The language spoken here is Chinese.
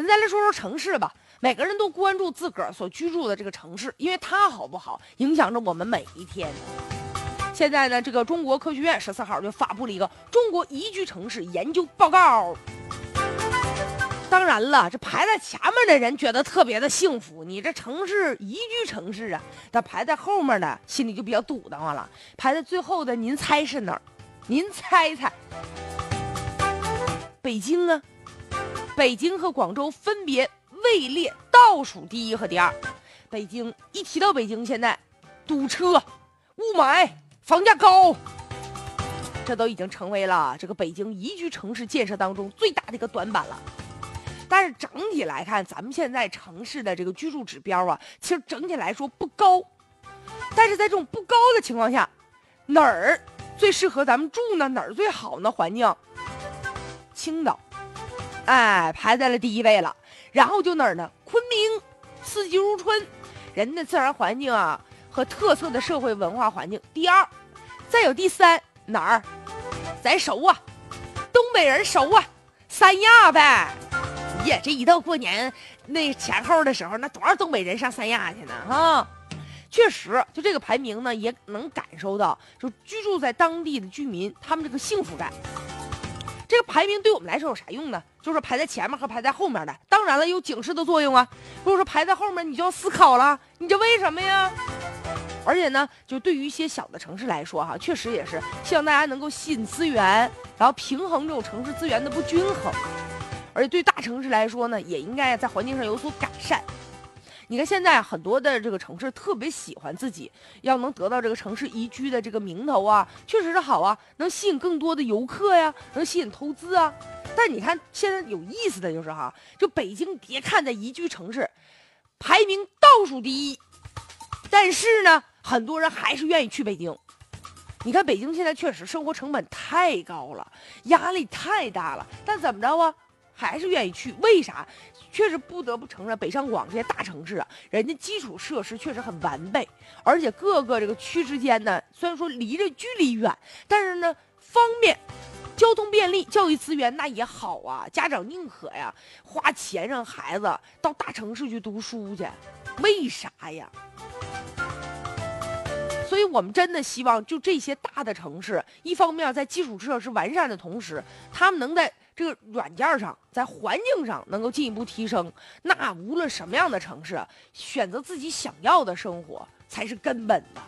咱再来说说城市吧。每个人都关注自个儿所居住的这个城市，因为它好不好，影响着我们每一天。现在呢，这个中国科学院十四号就发布了一个中国宜居城市研究报告。当然了，这排在前面的人觉得特别的幸福，你这城市宜居城市啊，但排在后面的心里就比较堵得慌了。排在最后的，您猜是哪儿？您猜猜？北京啊，北京和广州分别。位列倒数第一和第二，北京一提到北京，现在堵车、雾霾、房价高，这都已经成为了这个北京宜居城市建设当中最大的一个短板了。但是整体来看，咱们现在城市的这个居住指标啊，其实整体来说不高。但是在这种不高的情况下，哪儿最适合咱们住呢？哪儿最好呢？环境，青岛，哎，排在了第一位了。然后就哪儿呢？昆明，四季如春，人的自然环境啊和特色的社会文化环境。第二，再有第三哪儿？咱熟啊，东北人熟啊，三亚呗。耶，这一到过年那前后的时候，那多少东北人上三亚去呢？哈，确实，就这个排名呢，也能感受到，就居住在当地的居民他们这个幸福感。这个排名对我们来说有啥用呢？就是排在前面和排在后面的，当然了，有警示的作用啊。如果说排在后面，你就要思考了，你这为什么呀？而且呢，就对于一些小的城市来说，哈，确实也是希望大家能够吸引资源，然后平衡这种城市资源的不均衡。而且对大城市来说呢，也应该在环境上有所改善。你看现在很多的这个城市特别喜欢自己要能得到这个城市宜居的这个名头啊，确实是好啊，能吸引更多的游客呀，能吸引投资啊。但你看现在有意思的就是哈，就北京别看在宜居城市排名倒数第一，但是呢，很多人还是愿意去北京。你看北京现在确实生活成本太高了，压力太大了，但怎么着啊，还是愿意去？为啥？确实不得不承认，北上广这些大城市啊，人家基础设施确实很完备，而且各个这个区之间呢，虽然说离着距离远，但是呢方便，交通便利，教育资源那也好啊。家长宁可呀花钱让孩子到大城市去读书去，为啥呀？所以我们真的希望，就这些大的城市，一方面在基础设施完善的同时，他们能在。这个软件上，在环境上能够进一步提升，那无论什么样的城市，选择自己想要的生活才是根本的。